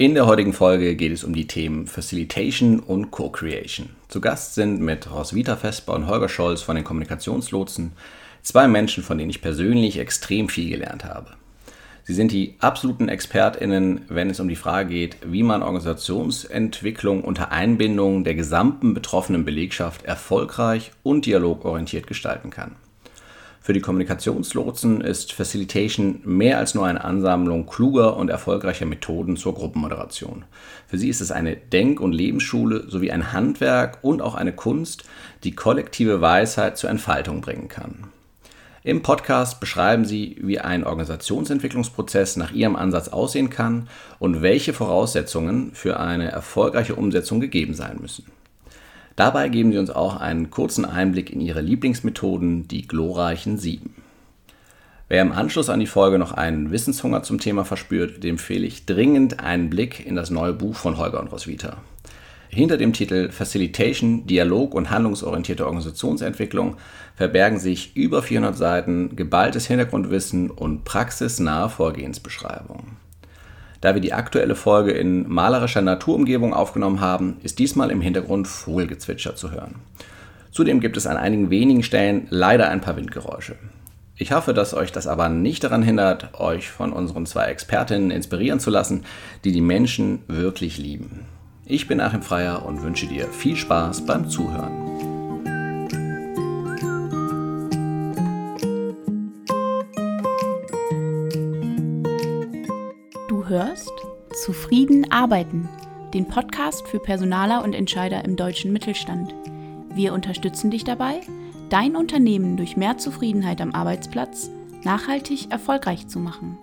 In der heutigen Folge geht es um die Themen Facilitation und Co-Creation. Zu Gast sind mit Roswitha Vesper und Holger Scholz von den Kommunikationslotsen zwei Menschen, von denen ich persönlich extrem viel gelernt habe. Sie sind die absoluten ExpertInnen, wenn es um die Frage geht, wie man Organisationsentwicklung unter Einbindung der gesamten betroffenen Belegschaft erfolgreich und dialogorientiert gestalten kann. Für die Kommunikationslotsen ist Facilitation mehr als nur eine Ansammlung kluger und erfolgreicher Methoden zur Gruppenmoderation. Für sie ist es eine Denk- und Lebensschule sowie ein Handwerk und auch eine Kunst, die kollektive Weisheit zur Entfaltung bringen kann. Im Podcast beschreiben sie, wie ein Organisationsentwicklungsprozess nach ihrem Ansatz aussehen kann und welche Voraussetzungen für eine erfolgreiche Umsetzung gegeben sein müssen. Dabei geben sie uns auch einen kurzen Einblick in ihre Lieblingsmethoden, die glorreichen Sieben. Wer im Anschluss an die Folge noch einen Wissenshunger zum Thema verspürt, dem empfehle ich dringend einen Blick in das neue Buch von Holger und Roswitha. Hinter dem Titel Facilitation, Dialog und handlungsorientierte Organisationsentwicklung verbergen sich über 400 Seiten geballtes Hintergrundwissen und praxisnahe Vorgehensbeschreibungen. Da wir die aktuelle Folge in malerischer Naturumgebung aufgenommen haben, ist diesmal im Hintergrund Vogelgezwitscher zu hören. Zudem gibt es an einigen wenigen Stellen leider ein paar Windgeräusche. Ich hoffe, dass euch das aber nicht daran hindert, euch von unseren zwei Expertinnen inspirieren zu lassen, die die Menschen wirklich lieben. Ich bin Achim Freier und wünsche dir viel Spaß beim Zuhören. Zufrieden arbeiten, den Podcast für Personaler und Entscheider im deutschen Mittelstand. Wir unterstützen dich dabei, dein Unternehmen durch mehr Zufriedenheit am Arbeitsplatz nachhaltig erfolgreich zu machen.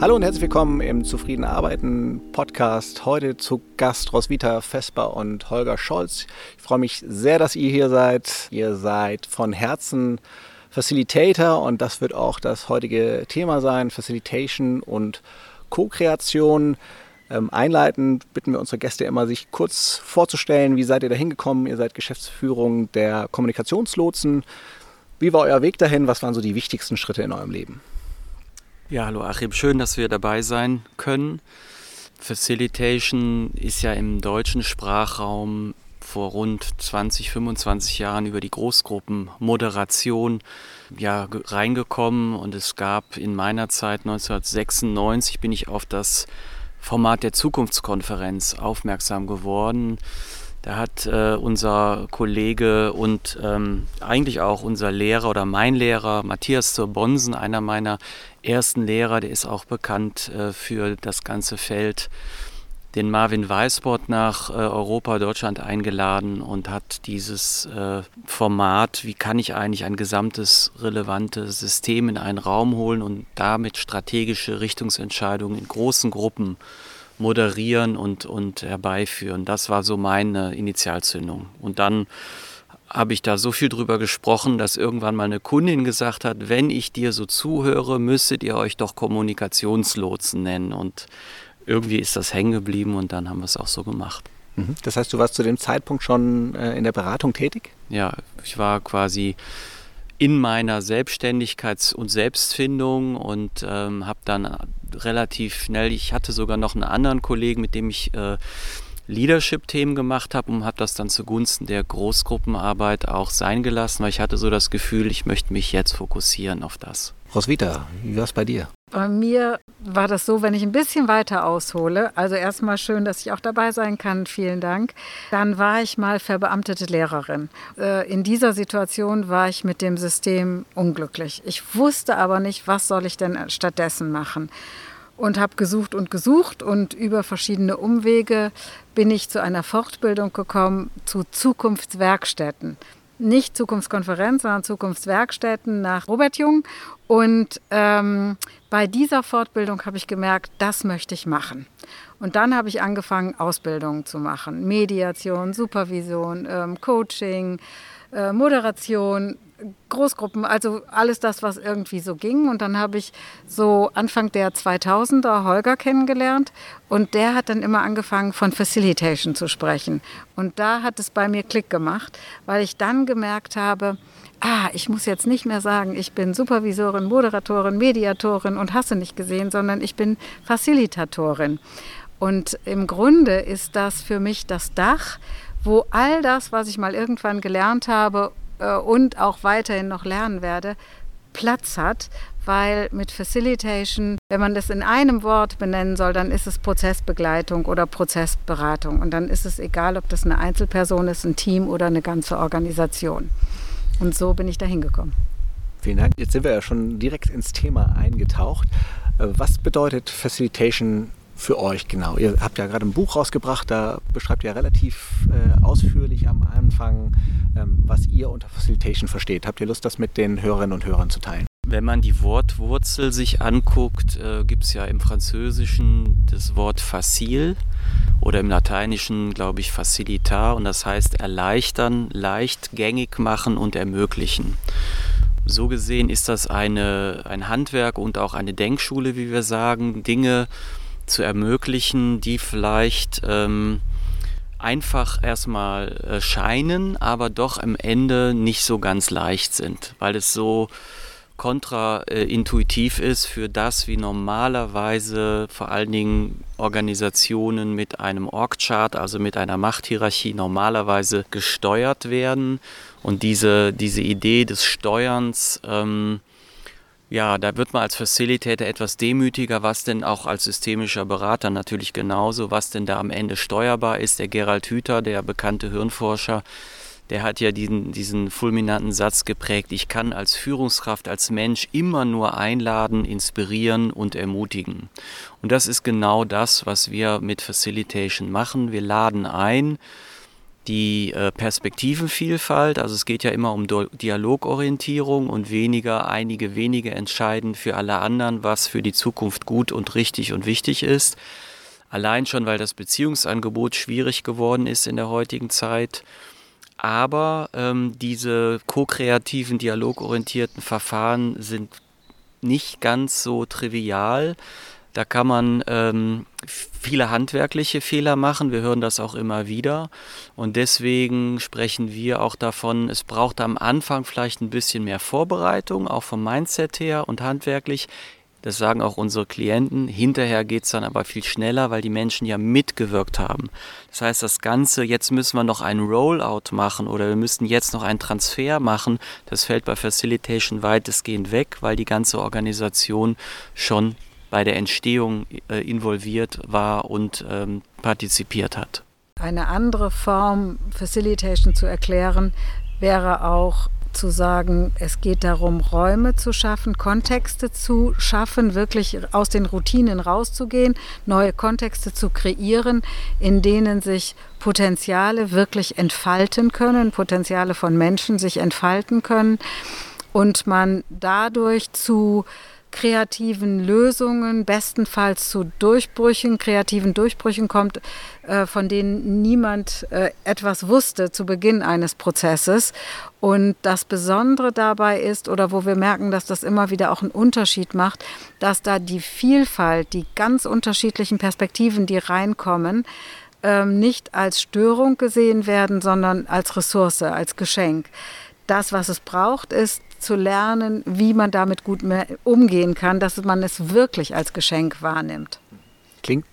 Hallo und herzlich willkommen im Zufrieden Arbeiten Podcast. Heute zu Gast Roswitha Vesper und Holger Scholz. Ich freue mich sehr, dass ihr hier seid. Ihr seid von Herzen Facilitator und das wird auch das heutige Thema sein, Facilitation und Co-Kreation. Ähm, einleitend bitten wir unsere Gäste immer, sich kurz vorzustellen. Wie seid ihr da hingekommen? Ihr seid Geschäftsführung der Kommunikationslotsen. Wie war euer Weg dahin? Was waren so die wichtigsten Schritte in eurem Leben? Ja, hallo Achim, schön, dass wir dabei sein können. Facilitation ist ja im deutschen Sprachraum vor rund 20, 25 Jahren über die Großgruppenmoderation ja, reingekommen und es gab in meiner Zeit 1996 bin ich auf das Format der Zukunftskonferenz aufmerksam geworden. Da hat äh, unser Kollege und ähm, eigentlich auch unser Lehrer oder mein Lehrer Matthias zur Bonsen, einer meiner ersten Lehrer, der ist auch bekannt äh, für das ganze Feld den Marvin Weißbott nach äh, Europa, Deutschland eingeladen und hat dieses äh, Format, wie kann ich eigentlich ein gesamtes relevantes System in einen Raum holen und damit strategische Richtungsentscheidungen in großen Gruppen moderieren und, und herbeiführen. Das war so meine Initialzündung. Und dann habe ich da so viel drüber gesprochen, dass irgendwann mal eine Kundin gesagt hat, wenn ich dir so zuhöre, müsstet ihr euch doch Kommunikationslotsen nennen. Und irgendwie ist das hängen geblieben und dann haben wir es auch so gemacht. Mhm. Das heißt, du warst zu dem Zeitpunkt schon äh, in der Beratung tätig? Ja, ich war quasi in meiner Selbstständigkeits- und Selbstfindung und ähm, habe dann relativ schnell, ich hatte sogar noch einen anderen Kollegen, mit dem ich äh, Leadership-Themen gemacht habe und habe das dann zugunsten der Großgruppenarbeit auch sein gelassen, weil ich hatte so das Gefühl, ich möchte mich jetzt fokussieren auf das. Roswitha, wie war es bei dir? Bei mir war das so, wenn ich ein bisschen weiter aushole, also erstmal schön, dass ich auch dabei sein kann, vielen Dank. Dann war ich mal verbeamtete Lehrerin. Äh, in dieser Situation war ich mit dem System unglücklich. Ich wusste aber nicht, was soll ich denn stattdessen machen und habe gesucht und gesucht und über verschiedene Umwege bin ich zu einer Fortbildung gekommen zu Zukunftswerkstätten nicht Zukunftskonferenz, sondern Zukunftswerkstätten nach Robert Jung. Und ähm, bei dieser Fortbildung habe ich gemerkt, das möchte ich machen. Und dann habe ich angefangen, Ausbildungen zu machen. Mediation, Supervision, ähm, Coaching, äh, Moderation, Großgruppen, also alles das, was irgendwie so ging. Und dann habe ich so Anfang der 2000er Holger kennengelernt und der hat dann immer angefangen von Facilitation zu sprechen. Und da hat es bei mir Klick gemacht, weil ich dann gemerkt habe, ah, ich muss jetzt nicht mehr sagen, ich bin Supervisorin, Moderatorin, Mediatorin und hasse nicht gesehen, sondern ich bin Facilitatorin. Und im Grunde ist das für mich das Dach, wo all das, was ich mal irgendwann gelernt habe äh, und auch weiterhin noch lernen werde, Platz hat, weil mit Facilitation, wenn man das in einem Wort benennen soll, dann ist es Prozessbegleitung oder Prozessberatung. Und dann ist es egal, ob das eine Einzelperson ist, ein Team oder eine ganze Organisation. Und so bin ich da hingekommen. Vielen Dank. Jetzt sind wir ja schon direkt ins Thema eingetaucht. Äh, was bedeutet Facilitation für euch genau? Ihr habt ja gerade ein Buch rausgebracht, da beschreibt ihr relativ äh, ausführlich am Anfang, ähm, was ihr unter Facilitation versteht. Habt ihr Lust, das mit den Hörerinnen und Hörern zu teilen? Wenn man die Wortwurzel sich anguckt, äh, gibt es ja im Französischen das Wort facile oder im Lateinischen, glaube ich, facilitar und das heißt erleichtern, leicht gängig machen und ermöglichen. So gesehen ist das eine, ein Handwerk und auch eine Denkschule, wie wir sagen, Dinge zu ermöglichen, die vielleicht ähm, einfach erstmal äh, scheinen, aber doch am Ende nicht so ganz leicht sind, weil es so kontraintuitiv ist für das, wie normalerweise vor allen Dingen Organisationen mit einem Org-Chart, also mit einer Machthierarchie normalerweise gesteuert werden. Und diese, diese Idee des Steuerns, ähm, ja, da wird man als Facilitator etwas demütiger, was denn auch als systemischer Berater natürlich genauso, was denn da am Ende steuerbar ist. Der Gerald Hüther, der bekannte Hirnforscher, der hat ja diesen, diesen fulminanten Satz geprägt, ich kann als Führungskraft, als Mensch immer nur einladen, inspirieren und ermutigen. Und das ist genau das, was wir mit Facilitation machen. Wir laden ein, die äh, Perspektivenvielfalt, also es geht ja immer um Dialogorientierung und weniger einige wenige entscheiden für alle anderen, was für die Zukunft gut und richtig und wichtig ist. Allein schon, weil das Beziehungsangebot schwierig geworden ist in der heutigen Zeit aber ähm, diese ko-kreativen, dialogorientierten Verfahren sind nicht ganz so trivial. Da kann man ähm, viele handwerkliche Fehler machen. Wir hören das auch immer wieder. Und deswegen sprechen wir auch davon, es braucht am Anfang vielleicht ein bisschen mehr Vorbereitung, auch vom Mindset her und handwerklich. Das sagen auch unsere Klienten. Hinterher geht es dann aber viel schneller, weil die Menschen ja mitgewirkt haben. Das heißt, das Ganze, jetzt müssen wir noch einen Rollout machen oder wir müssen jetzt noch einen Transfer machen. Das fällt bei Facilitation weitestgehend weg, weil die ganze Organisation schon bei der Entstehung äh, involviert war und ähm, partizipiert hat. Eine andere Form, Facilitation zu erklären, wäre auch zu sagen, es geht darum, Räume zu schaffen, Kontexte zu schaffen, wirklich aus den Routinen rauszugehen, neue Kontexte zu kreieren, in denen sich Potenziale wirklich entfalten können, Potenziale von Menschen sich entfalten können und man dadurch zu kreativen Lösungen, bestenfalls zu Durchbrüchen, kreativen Durchbrüchen kommt, äh, von denen niemand äh, etwas wusste zu Beginn eines Prozesses. Und das Besondere dabei ist, oder wo wir merken, dass das immer wieder auch einen Unterschied macht, dass da die Vielfalt, die ganz unterschiedlichen Perspektiven, die reinkommen, ähm, nicht als Störung gesehen werden, sondern als Ressource, als Geschenk. Das, was es braucht, ist zu lernen, wie man damit gut umgehen kann, dass man es wirklich als Geschenk wahrnimmt. Klingt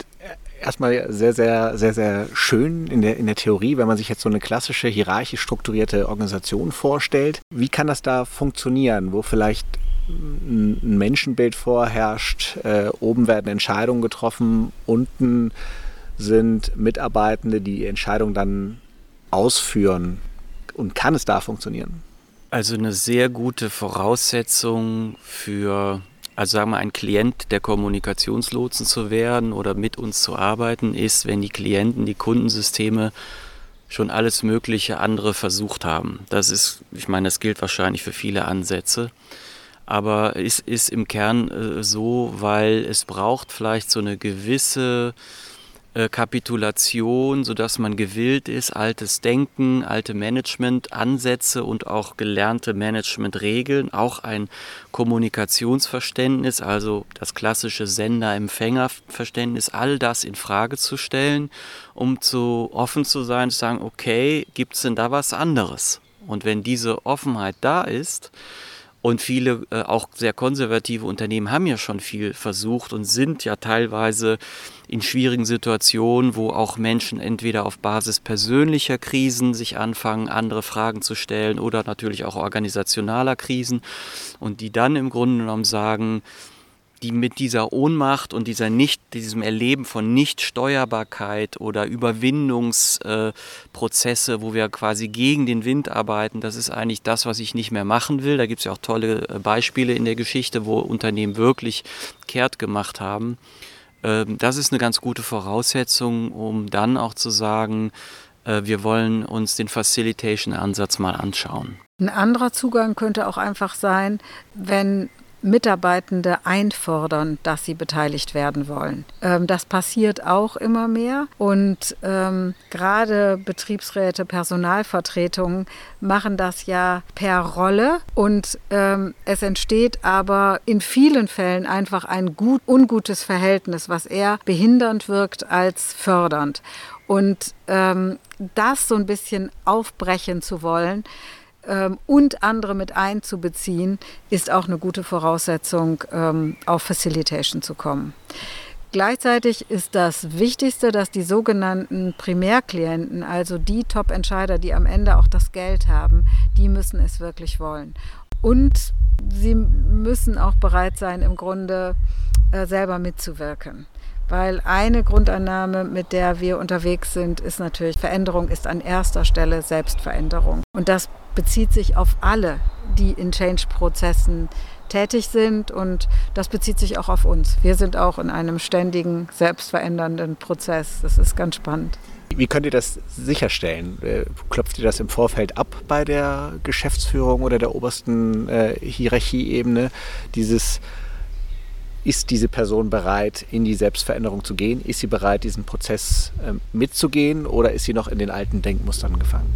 erstmal sehr, sehr, sehr, sehr schön in der, in der Theorie, wenn man sich jetzt so eine klassische hierarchisch strukturierte Organisation vorstellt. Wie kann das da funktionieren, wo vielleicht ein Menschenbild vorherrscht, äh, oben werden Entscheidungen getroffen, unten sind Mitarbeitende, die die Entscheidung dann ausführen. Und kann es da funktionieren? Also eine sehr gute Voraussetzung für, also sagen wir, ein Klient der Kommunikationslotsen zu werden oder mit uns zu arbeiten, ist, wenn die Klienten die Kundensysteme schon alles mögliche andere versucht haben. Das ist, ich meine, das gilt wahrscheinlich für viele Ansätze. Aber es ist im Kern äh, so, weil es braucht vielleicht so eine gewisse äh, Kapitulation, sodass man gewillt ist, altes Denken, alte Managementansätze und auch gelernte Managementregeln, auch ein Kommunikationsverständnis, also das klassische Sender-Empfänger-Verständnis, all das in Frage zu stellen, um zu offen zu sein, zu sagen, okay, gibt es denn da was anderes? Und wenn diese Offenheit da ist, und viele äh, auch sehr konservative Unternehmen haben ja schon viel versucht und sind ja teilweise in schwierigen Situationen, wo auch Menschen entweder auf Basis persönlicher Krisen sich anfangen, andere Fragen zu stellen oder natürlich auch organisationaler Krisen und die dann im Grunde genommen sagen, die mit dieser Ohnmacht und dieser nicht, diesem Erleben von Nichtsteuerbarkeit oder Überwindungsprozesse, äh, wo wir quasi gegen den Wind arbeiten, das ist eigentlich das, was ich nicht mehr machen will. Da gibt es ja auch tolle äh, Beispiele in der Geschichte, wo Unternehmen wirklich kehrt gemacht haben. Ähm, das ist eine ganz gute Voraussetzung, um dann auch zu sagen, äh, wir wollen uns den Facilitation-Ansatz mal anschauen. Ein anderer Zugang könnte auch einfach sein, wenn Mitarbeitende einfordern, dass sie beteiligt werden wollen. Ähm, das passiert auch immer mehr und ähm, gerade Betriebsräte, Personalvertretungen machen das ja per Rolle und ähm, es entsteht aber in vielen Fällen einfach ein gut, ungutes Verhältnis, was eher behindernd wirkt als fördernd. Und ähm, das so ein bisschen aufbrechen zu wollen, ähm, und andere mit einzubeziehen, ist auch eine gute Voraussetzung, ähm, auf Facilitation zu kommen. Gleichzeitig ist das Wichtigste, dass die sogenannten Primärklienten, also die Top-Entscheider, die am Ende auch das Geld haben, die müssen es wirklich wollen. Und sie müssen auch bereit sein, im Grunde äh, selber mitzuwirken. Weil eine Grundannahme, mit der wir unterwegs sind, ist natürlich, Veränderung ist an erster Stelle Selbstveränderung. Und das bezieht sich auf alle, die in Change-Prozessen tätig sind und das bezieht sich auch auf uns. Wir sind auch in einem ständigen, selbstverändernden Prozess. Das ist ganz spannend. Wie könnt ihr das sicherstellen? Äh, klopft ihr das im Vorfeld ab bei der Geschäftsführung oder der obersten äh, Hierarchieebene? Dieses ist diese Person bereit, in die Selbstveränderung zu gehen? Ist sie bereit, diesen Prozess äh, mitzugehen oder ist sie noch in den alten Denkmustern gefangen?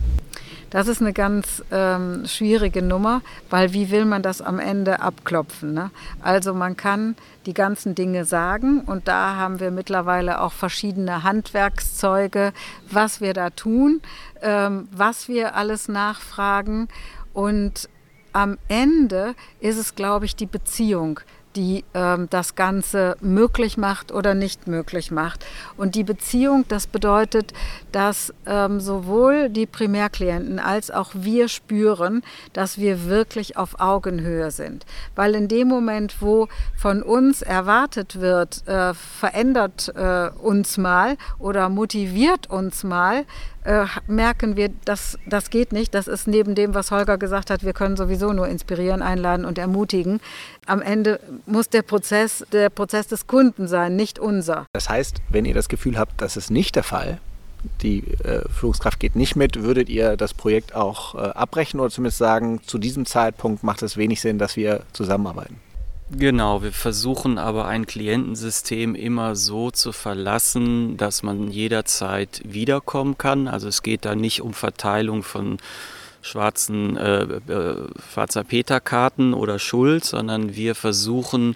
Das ist eine ganz ähm, schwierige Nummer, weil wie will man das am Ende abklopfen? Ne? Also man kann die ganzen Dinge sagen und da haben wir mittlerweile auch verschiedene Handwerkszeuge, was wir da tun, ähm, was wir alles nachfragen und am Ende ist es, glaube ich, die Beziehung, die ähm, das Ganze möglich macht oder nicht möglich macht. Und die Beziehung, das bedeutet, dass ähm, sowohl die Primärklienten als auch wir spüren, dass wir wirklich auf Augenhöhe sind. Weil in dem Moment, wo von uns erwartet wird, äh, verändert äh, uns mal oder motiviert uns mal, äh, merken wir, dass das geht nicht. Das ist neben dem, was Holger gesagt hat, wir können sowieso nur inspirieren, einladen und ermutigen. Am Ende muss der Prozess der Prozess des Kunden sein, nicht unser. Das heißt, wenn ihr das Gefühl habt, das ist nicht der Fall, die äh, Führungskraft geht nicht mit, würdet ihr das Projekt auch äh, abbrechen oder zumindest sagen, zu diesem Zeitpunkt macht es wenig Sinn, dass wir zusammenarbeiten? Genau, wir versuchen aber ein Klientensystem immer so zu verlassen, dass man jederzeit wiederkommen kann. Also es geht da nicht um Verteilung von schwarzen äh, äh, schwarzer Peter-Karten oder Schuld, sondern wir versuchen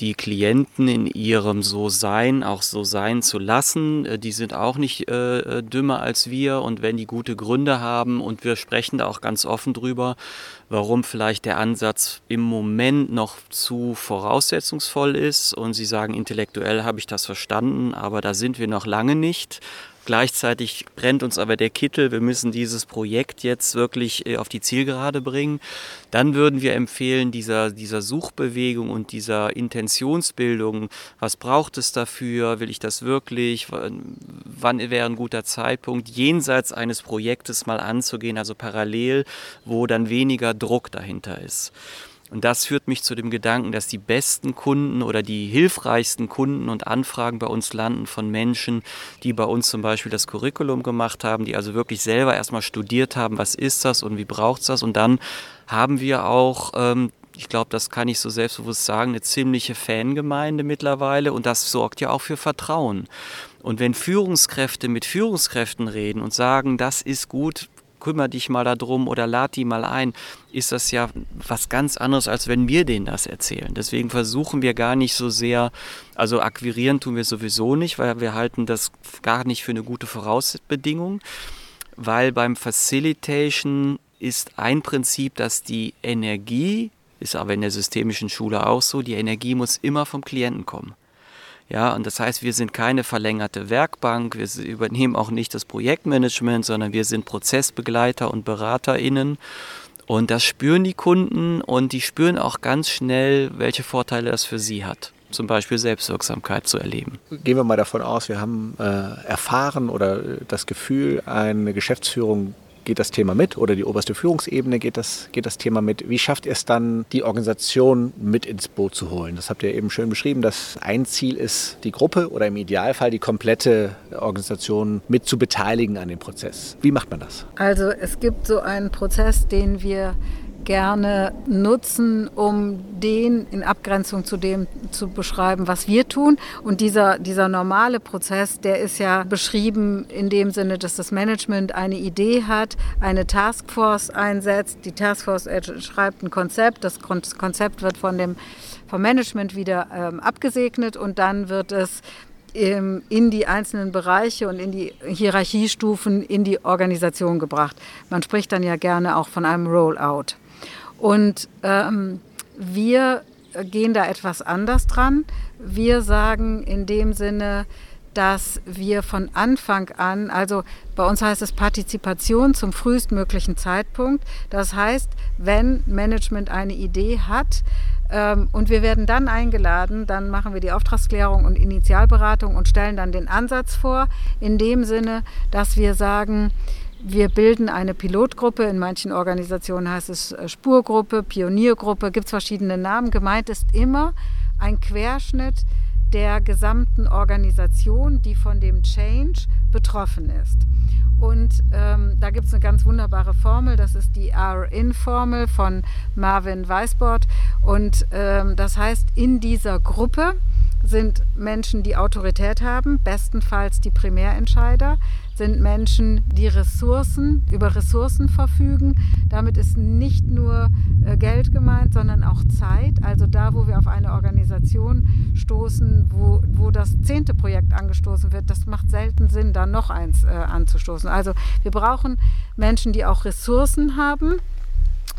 die Klienten in ihrem So-Sein auch so sein zu lassen. Äh, die sind auch nicht äh, äh, dümmer als wir und wenn die gute Gründe haben und wir sprechen da auch ganz offen drüber, warum vielleicht der Ansatz im Moment noch zu voraussetzungsvoll ist und sie sagen, intellektuell habe ich das verstanden, aber da sind wir noch lange nicht. Gleichzeitig brennt uns aber der Kittel, wir müssen dieses Projekt jetzt wirklich äh, auf die Zielgerade bringen. Dann würden wir empfehlen, dieser, dieser Suchbewegung und dieser Intentionsbildung, was braucht es dafür, will ich das wirklich, wann wäre ein guter Zeitpunkt, jenseits eines Projektes mal anzugehen, also parallel, wo dann weniger Druck dahinter ist. Und das führt mich zu dem Gedanken, dass die besten Kunden oder die hilfreichsten Kunden und Anfragen bei uns landen von Menschen, die bei uns zum Beispiel das Curriculum gemacht haben, die also wirklich selber erstmal studiert haben, was ist das und wie braucht es das. Und dann haben wir auch ähm, ich glaube, das kann ich so selbstbewusst sagen, eine ziemliche Fangemeinde mittlerweile und das sorgt ja auch für Vertrauen. Und wenn Führungskräfte mit Führungskräften reden und sagen, das ist gut, kümmere dich mal darum oder lad die mal ein, ist das ja was ganz anderes, als wenn wir denen das erzählen. Deswegen versuchen wir gar nicht so sehr, also akquirieren tun wir sowieso nicht, weil wir halten das gar nicht für eine gute Vorausbedingung, weil beim Facilitation ist ein Prinzip, dass die Energie, ist aber in der systemischen Schule auch so, die Energie muss immer vom Klienten kommen. Ja, und das heißt, wir sind keine verlängerte Werkbank, wir übernehmen auch nicht das Projektmanagement, sondern wir sind Prozessbegleiter und BeraterInnen. Und das spüren die Kunden und die spüren auch ganz schnell, welche Vorteile das für sie hat zum Beispiel Selbstwirksamkeit zu erleben. Gehen wir mal davon aus, wir haben äh, erfahren oder das Gefühl, eine Geschäftsführung geht das Thema mit oder die oberste Führungsebene geht das, geht das Thema mit. Wie schafft ihr es dann, die Organisation mit ins Boot zu holen? Das habt ihr eben schön beschrieben, dass ein Ziel ist, die Gruppe oder im Idealfall die komplette Organisation mit zu beteiligen an dem Prozess. Wie macht man das? Also es gibt so einen Prozess, den wir gerne nutzen, um den in Abgrenzung zu dem zu beschreiben, was wir tun. Und dieser, dieser normale Prozess, der ist ja beschrieben in dem Sinne, dass das Management eine Idee hat, eine Taskforce einsetzt. Die Taskforce schreibt ein Konzept, das Konzept wird von dem vom Management wieder ähm, abgesegnet und dann wird es ähm, in die einzelnen Bereiche und in die Hierarchiestufen in die Organisation gebracht. Man spricht dann ja gerne auch von einem Rollout. Und ähm, wir gehen da etwas anders dran. Wir sagen in dem Sinne, dass wir von Anfang an, also bei uns heißt es Partizipation zum frühestmöglichen Zeitpunkt. Das heißt, wenn Management eine Idee hat ähm, und wir werden dann eingeladen, dann machen wir die Auftragsklärung und Initialberatung und stellen dann den Ansatz vor, in dem Sinne, dass wir sagen, wir bilden eine Pilotgruppe. In manchen Organisationen heißt es äh, Spurgruppe, Pioniergruppe, gibt es verschiedene Namen. Gemeint ist immer ein Querschnitt der gesamten Organisation, die von dem Change betroffen ist. Und ähm, da gibt es eine ganz wunderbare Formel, das ist die R-In-Formel von Marvin Weisbord. Und ähm, das heißt, in dieser Gruppe sind Menschen, die Autorität haben, bestenfalls die Primärentscheider, sind Menschen, die Ressourcen, über Ressourcen verfügen. Damit ist nicht nur äh, Geld gemeint, sondern auch Zeit. Also da, wo wir auf eine Organisation stoßen, wo, wo das zehnte Projekt angestoßen wird, das macht selten Sinn, da noch eins äh, anzustoßen. Also wir brauchen Menschen, die auch Ressourcen haben.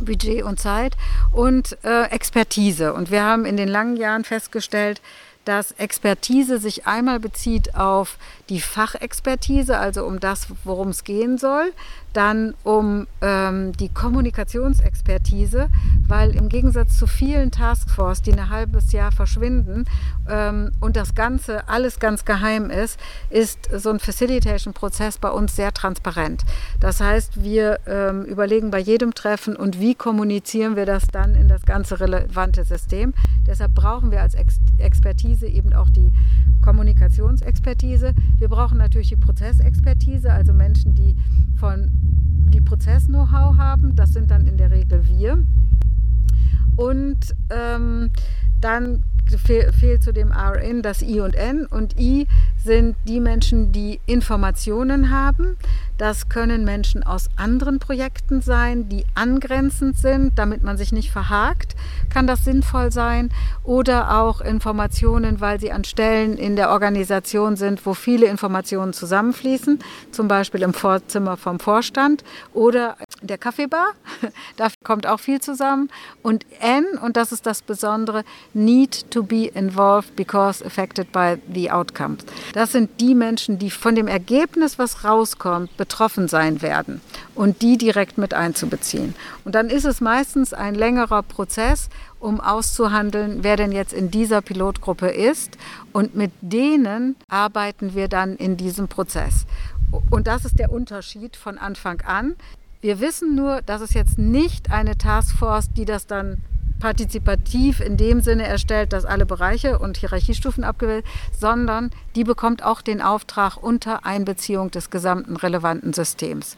Budget und Zeit und äh, Expertise. Und wir haben in den langen Jahren festgestellt, dass Expertise sich einmal bezieht auf die Fachexpertise, also um das, worum es gehen soll, dann um ähm, die Kommunikationsexpertise, weil im Gegensatz zu vielen Taskforce, die ein halbes Jahr verschwinden ähm, und das Ganze alles ganz geheim ist, ist so ein Facilitation-Prozess bei uns sehr transparent. Das heißt, wir ähm, überlegen bei jedem Treffen und wie kommunizieren wir das dann in das ganze relevante System. Deshalb brauchen wir als Ex Expertise eben auch die Kommunikationsexpertise. Wir brauchen natürlich die Prozessexpertise, also Menschen, die von die Prozess-Know-how haben. Das sind dann in der Regel wir. Und ähm, dann fehl, fehlt zu dem RN das I und N. Und I sind die Menschen, die Informationen haben. Das können Menschen aus anderen Projekten sein, die angrenzend sind, damit man sich nicht verhakt, kann das sinnvoll sein. Oder auch Informationen, weil sie an Stellen in der Organisation sind, wo viele Informationen zusammenfließen, zum Beispiel im Vorzimmer vom Vorstand oder der Kaffeebar. Da kommt auch viel zusammen. Und N, und das ist das Besondere, need to be involved because affected by the outcomes. Das sind die Menschen, die von dem Ergebnis, was rauskommt, betroffen sein werden und die direkt mit einzubeziehen. Und dann ist es meistens ein längerer Prozess, um auszuhandeln, wer denn jetzt in dieser Pilotgruppe ist. Und mit denen arbeiten wir dann in diesem Prozess. Und das ist der Unterschied von Anfang an. Wir wissen nur, dass es jetzt nicht eine Taskforce, die das dann partizipativ in dem Sinne erstellt, dass alle Bereiche und Hierarchiestufen abgewählt, sondern die bekommt auch den Auftrag unter Einbeziehung des gesamten relevanten Systems.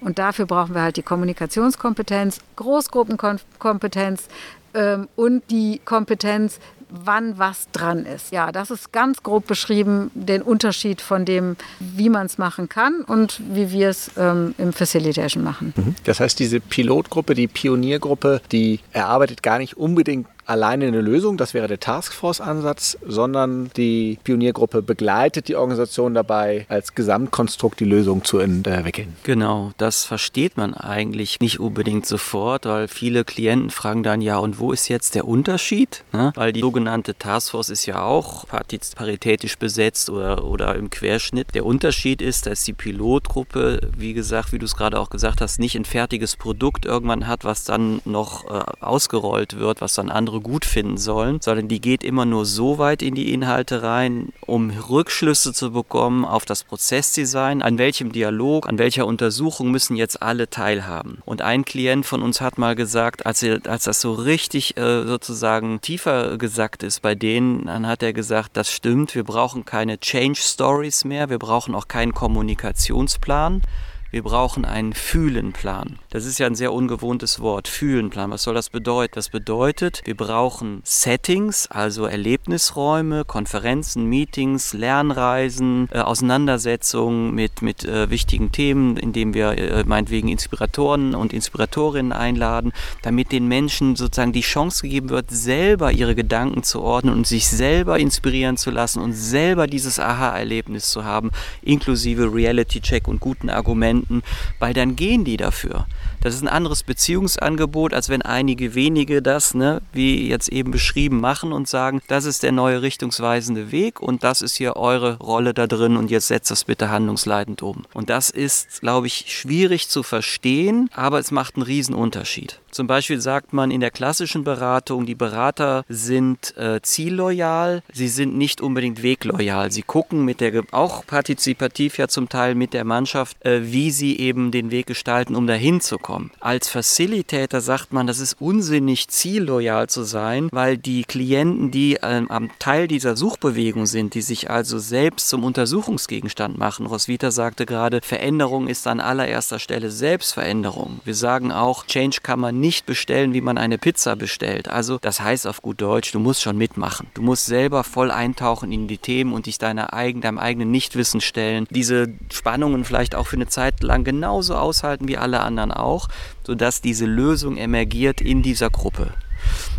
Und dafür brauchen wir halt die Kommunikationskompetenz, Großgruppenkompetenz ähm, und die Kompetenz, wann was dran ist. Ja, das ist ganz grob beschrieben, den Unterschied von dem, wie man es machen kann und wie wir es ähm, im Facilitation machen. Mhm. Das heißt, diese Pilotgruppe, die Pioniergruppe, die erarbeitet gar nicht unbedingt alleine eine Lösung, das wäre der Taskforce-Ansatz, sondern die Pioniergruppe begleitet die Organisation dabei, als Gesamtkonstrukt die Lösung zu entwickeln. Genau, das versteht man eigentlich nicht unbedingt sofort, weil viele Klienten fragen dann, ja, und wo ist jetzt der Unterschied? Ne? Weil die sogenannte Taskforce ist ja auch paritätisch besetzt oder, oder im Querschnitt. Der Unterschied ist, dass die Pilotgruppe, wie gesagt, wie du es gerade auch gesagt hast, nicht ein fertiges Produkt irgendwann hat, was dann noch äh, ausgerollt wird, was dann andere gut finden sollen, sondern die geht immer nur so weit in die Inhalte rein, um Rückschlüsse zu bekommen auf das Prozessdesign, an welchem Dialog, an welcher Untersuchung müssen jetzt alle teilhaben. Und ein Klient von uns hat mal gesagt, als, er, als das so richtig äh, sozusagen tiefer gesackt ist bei denen, dann hat er gesagt, das stimmt, wir brauchen keine Change Stories mehr, wir brauchen auch keinen Kommunikationsplan, wir brauchen einen Fühlenplan. Das ist ja ein sehr ungewohntes Wort. Fühlenplan. Was soll das bedeuten? Das bedeutet, wir brauchen Settings, also Erlebnisräume, Konferenzen, Meetings, Lernreisen, äh, Auseinandersetzungen mit, mit äh, wichtigen Themen, indem wir äh, meinetwegen Inspiratoren und Inspiratorinnen einladen, damit den Menschen sozusagen die Chance gegeben wird, selber ihre Gedanken zu ordnen und sich selber inspirieren zu lassen und selber dieses Aha-Erlebnis zu haben, inklusive Reality-Check und guten Argumenten Klienten, weil dann gehen die dafür. Das ist ein anderes Beziehungsangebot, als wenn einige wenige das, ne, wie jetzt eben beschrieben, machen und sagen, das ist der neue richtungsweisende Weg und das ist hier eure Rolle da drin und jetzt setzt das bitte handlungsleitend um. Und das ist, glaube ich, schwierig zu verstehen, aber es macht einen riesen Unterschied. Zum Beispiel sagt man in der klassischen Beratung, die Berater sind äh, zielloyal, sie sind nicht unbedingt wegloyal. Sie gucken mit der, auch partizipativ ja zum Teil mit der Mannschaft, äh, wie sie eben den Weg gestalten, um dahin zu kommen. Als Facilitator sagt man, das ist unsinnig, zielloyal zu sein, weil die Klienten, die äh, am Teil dieser Suchbewegung sind, die sich also selbst zum Untersuchungsgegenstand machen. Roswitha sagte gerade, Veränderung ist an allererster Stelle Selbstveränderung. Wir sagen auch, Change kann man nicht bestellen, wie man eine Pizza bestellt. Also das heißt auf gut Deutsch, du musst schon mitmachen. Du musst selber voll eintauchen in die Themen und dich deiner eigen, deinem eigenen Nichtwissen stellen. Diese Spannungen vielleicht auch für eine Zeit lang genauso aushalten wie alle anderen auch, sodass diese Lösung emergiert in dieser Gruppe.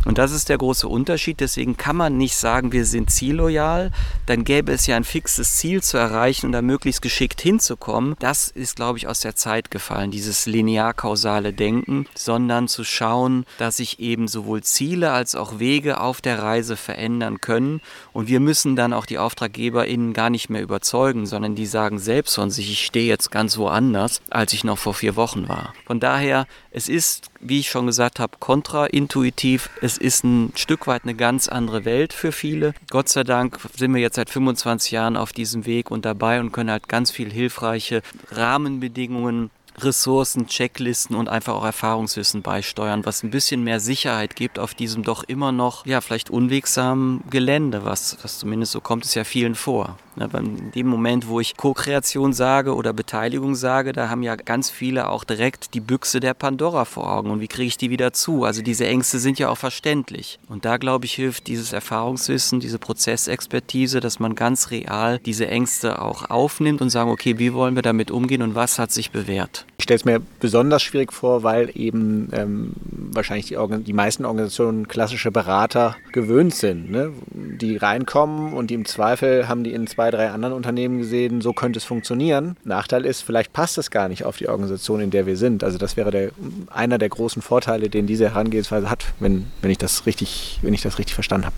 Und das ist der große Unterschied. Deswegen kann man nicht sagen, wir sind zielloyal. Dann gäbe es ja ein fixes Ziel zu erreichen und da möglichst geschickt hinzukommen. Das ist, glaube ich, aus der Zeit gefallen, dieses linear-kausale Denken, sondern zu schauen, dass sich eben sowohl Ziele als auch Wege auf der Reise verändern können. Und wir müssen dann auch die AuftraggeberInnen gar nicht mehr überzeugen, sondern die sagen selbst von sich, ich stehe jetzt ganz woanders, als ich noch vor vier Wochen war. Von daher, es ist, wie ich schon gesagt habe, kontraintuitiv. Es ist ein Stück weit eine ganz andere Welt für viele. Gott sei Dank sind wir jetzt seit 25 Jahren auf diesem Weg und dabei und können halt ganz viel hilfreiche Rahmenbedingungen Ressourcen, Checklisten und einfach auch Erfahrungswissen beisteuern, was ein bisschen mehr Sicherheit gibt auf diesem doch immer noch, ja, vielleicht unwegsamen Gelände, was, was zumindest so kommt es ja vielen vor. In dem Moment, wo ich Co-Kreation sage oder Beteiligung sage, da haben ja ganz viele auch direkt die Büchse der Pandora vor Augen. Und wie kriege ich die wieder zu? Also diese Ängste sind ja auch verständlich. Und da, glaube ich, hilft dieses Erfahrungswissen, diese Prozessexpertise, dass man ganz real diese Ängste auch aufnimmt und sagen, okay, wie wollen wir damit umgehen und was hat sich bewährt? Ich stelle es mir besonders schwierig vor, weil eben ähm, wahrscheinlich die, die, meisten Organisationen klassische Berater gewöhnt sind, ne? die reinkommen und die im Zweifel haben die in zwei, drei anderen Unternehmen gesehen, so könnte es funktionieren. Nachteil ist, vielleicht passt es gar nicht auf die Organisation, in der wir sind. Also das wäre der, einer der großen Vorteile, den diese Herangehensweise hat, wenn, wenn, ich, das richtig, wenn ich das richtig verstanden habe.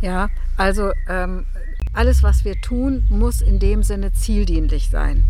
Ja, also ähm, alles, was wir tun, muss in dem Sinne zieldienlich sein.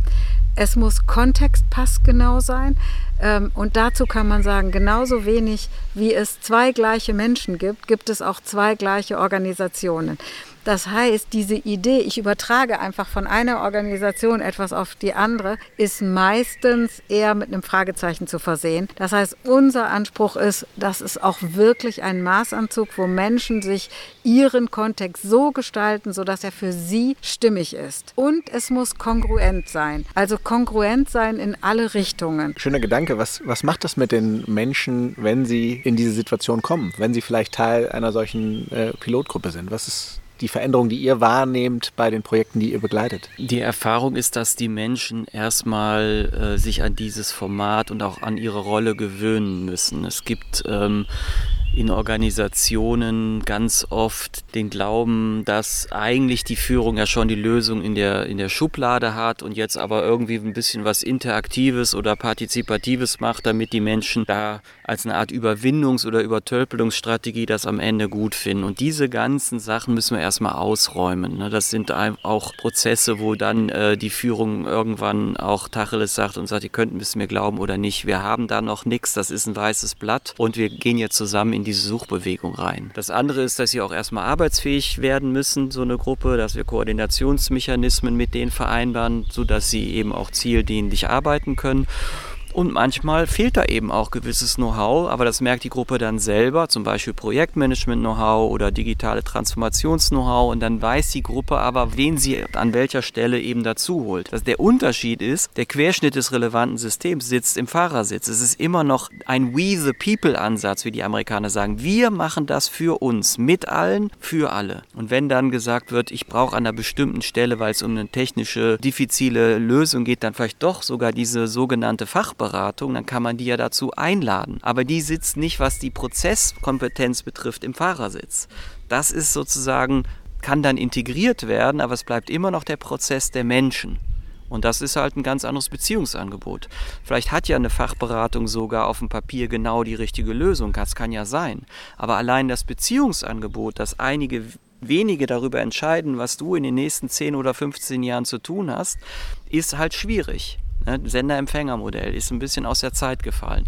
Es muss kontextpassgenau sein. Ähm, und dazu kann man sagen, genauso wenig wie es zwei gleiche Menschen gibt, gibt es auch zwei gleiche Organisationen. Das heißt, diese Idee, ich übertrage einfach von einer Organisation etwas auf die andere, ist meistens eher mit einem Fragezeichen zu versehen. Das heißt, unser Anspruch ist, dass es auch wirklich ein Maßanzug, wo Menschen sich ihren Kontext so gestalten, sodass er für sie stimmig ist. Und es muss kongruent sein. Also kongruent sein in alle Richtungen. Schöner Gedanke. Was, was macht das mit den Menschen, wenn sie in diese Situation kommen? Wenn sie vielleicht Teil einer solchen äh, Pilotgruppe sind? Was ist die Veränderung, die ihr wahrnehmt bei den Projekten, die ihr begleitet? Die Erfahrung ist, dass die Menschen erstmal äh, sich an dieses Format und auch an ihre Rolle gewöhnen müssen. Es gibt ähm, in Organisationen ganz oft den Glauben, dass eigentlich die Führung ja schon die Lösung in der, in der Schublade hat und jetzt aber irgendwie ein bisschen was Interaktives oder Partizipatives macht, damit die Menschen da als eine Art Überwindungs- oder Übertölpelungsstrategie das am Ende gut finden. Und diese ganzen Sachen müssen wir erstmal ausräumen. Ne? Das sind auch Prozesse, wo dann äh, die Führung irgendwann auch Tacheles sagt und sagt, ihr könnt es mir glauben oder nicht. Wir haben da noch nichts, das ist ein weißes Blatt und wir gehen jetzt zusammen in diese Suchbewegung rein. Das andere ist, dass sie auch erstmal arbeitsfähig werden müssen, so eine Gruppe, dass wir Koordinationsmechanismen mit denen vereinbaren, sodass sie eben auch zieldienlich arbeiten können. Und manchmal fehlt da eben auch gewisses Know-how, aber das merkt die Gruppe dann selber, zum Beispiel Projektmanagement-Know-how oder digitale Transformations-Know-how. Und dann weiß die Gruppe aber, wen sie an welcher Stelle eben dazu holt. Also der Unterschied ist, der Querschnitt des relevanten Systems sitzt im Fahrersitz. Es ist immer noch ein We the People-Ansatz, wie die Amerikaner sagen. Wir machen das für uns, mit allen, für alle. Und wenn dann gesagt wird, ich brauche an einer bestimmten Stelle, weil es um eine technische, diffizile Lösung geht, dann vielleicht doch sogar diese sogenannte Fachberatung Fachberatung, dann kann man die ja dazu einladen. Aber die sitzt nicht, was die Prozesskompetenz betrifft, im Fahrersitz. Das ist sozusagen, kann dann integriert werden, aber es bleibt immer noch der Prozess der Menschen. Und das ist halt ein ganz anderes Beziehungsangebot. Vielleicht hat ja eine Fachberatung sogar auf dem Papier genau die richtige Lösung, das kann ja sein. Aber allein das Beziehungsangebot, dass einige wenige darüber entscheiden, was du in den nächsten 10 oder 15 Jahren zu tun hast, ist halt schwierig. Ne? Sender-Empfänger-Modell ist ein bisschen aus der Zeit gefallen.